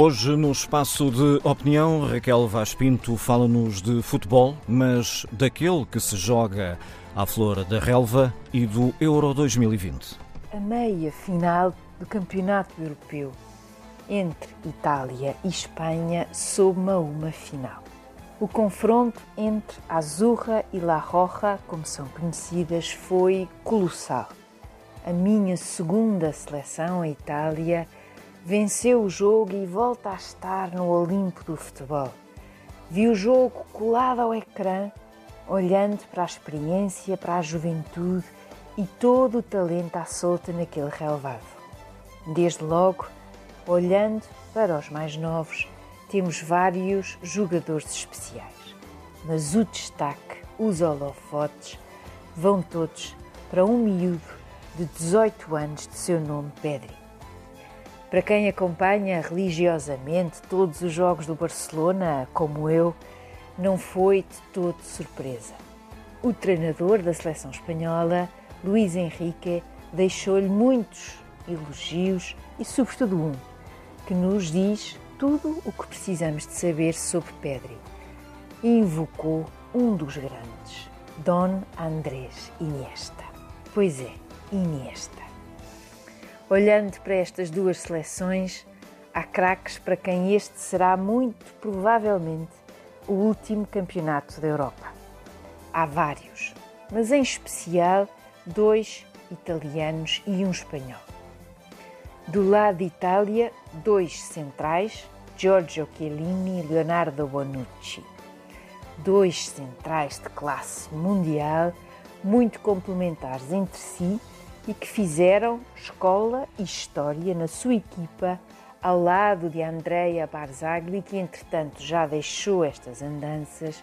Hoje, no espaço de opinião, Raquel Vaz Pinto fala-nos de futebol, mas daquele que se joga à flor da relva e do Euro 2020. A meia final do Campeonato Europeu entre Itália e Espanha soma uma final. O confronto entre Azurra e La Roja, como são conhecidas, foi colossal. A minha segunda seleção, a Itália, venceu o jogo e volta a estar no Olimpo do futebol. Vi o jogo colado ao ecrã, olhando para a experiência, para a juventude e todo o talento à solta naquele relevado. Desde logo, olhando para os mais novos, temos vários jogadores especiais, mas o destaque, os holofotes, vão todos para um miúdo de 18 anos de seu nome Pedri. Para quem acompanha religiosamente todos os jogos do Barcelona, como eu, não foi de todo surpresa. O treinador da seleção espanhola, Luís Henrique, deixou-lhe muitos elogios e, sobretudo, um que nos diz tudo o que precisamos de saber sobre Pedri. Invocou um dos grandes, Don Andrés Iniesta. Pois é, Iniesta. Olhando para estas duas seleções, há craques para quem este será muito provavelmente o último campeonato da Europa. Há vários, mas em especial dois italianos e um espanhol. Do lado de Itália, dois centrais, Giorgio Chiellini e Leonardo Bonucci. Dois centrais de classe mundial, muito complementares entre si e que fizeram escola e história na sua equipa ao lado de Andrea Barzagli, que entretanto já deixou estas andanças,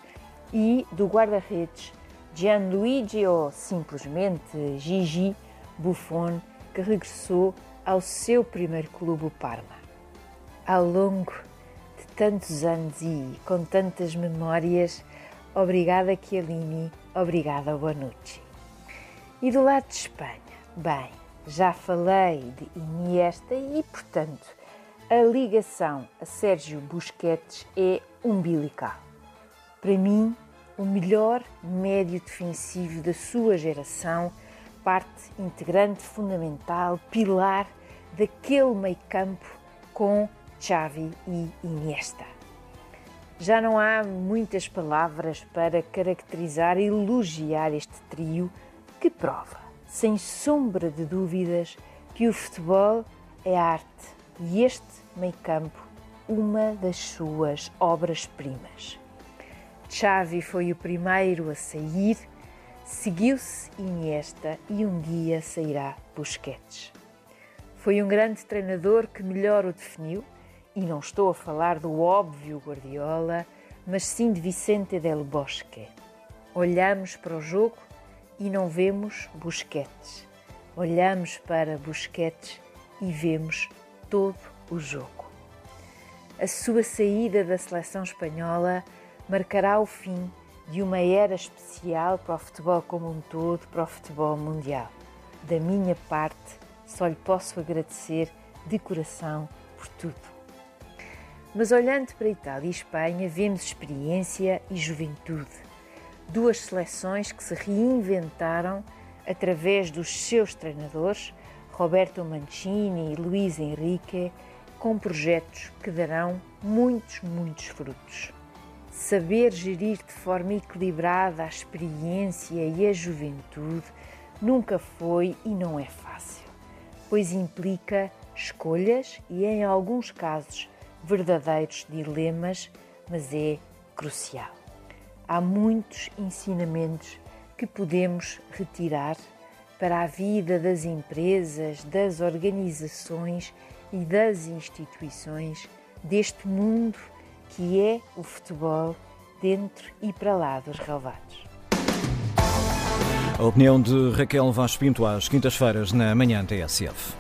e do guarda-redes Gianluigi ou simplesmente Gigi Buffon, que regressou ao seu primeiro clube, o Parma. Ao longo de tantos anos e com tantas memórias, obrigada Chiellini, obrigada Bonucci. E do lado de Espanha, Bem, já falei de Iniesta e, portanto, a ligação a Sérgio Busquets é umbilical. Para mim, o melhor médio defensivo da sua geração, parte integrante fundamental, pilar daquele meio-campo com Xavi e Iniesta. Já não há muitas palavras para caracterizar e elogiar este trio que prova sem sombra de dúvidas, que o futebol é arte e este meio-campo uma das suas obras-primas. Xavi foi o primeiro a sair, seguiu-se Iniesta e um dia sairá Busquets. Foi um grande treinador que melhor o definiu, e não estou a falar do óbvio Guardiola, mas sim de Vicente del Bosque. Olhamos para o jogo e não vemos Busquets. Olhamos para Busquets e vemos todo o jogo. A sua saída da seleção espanhola marcará o fim de uma era especial para o futebol como um todo, para o futebol mundial. Da minha parte, só lhe posso agradecer de coração por tudo. Mas olhando para Itália e Espanha, vemos experiência e juventude duas seleções que se reinventaram através dos seus treinadores, Roberto Mancini e Luís Henrique, com projetos que darão muitos, muitos frutos. Saber gerir de forma equilibrada a experiência e a juventude nunca foi e não é fácil, pois implica escolhas e, em alguns casos, verdadeiros dilemas, mas é crucial há muitos ensinamentos que podemos retirar para a vida das empresas, das organizações e das instituições deste mundo que é o futebol dentro e para lá dos relevados. A opinião de Raquel Vaz Pinto às quintas-feiras na manhã TSF.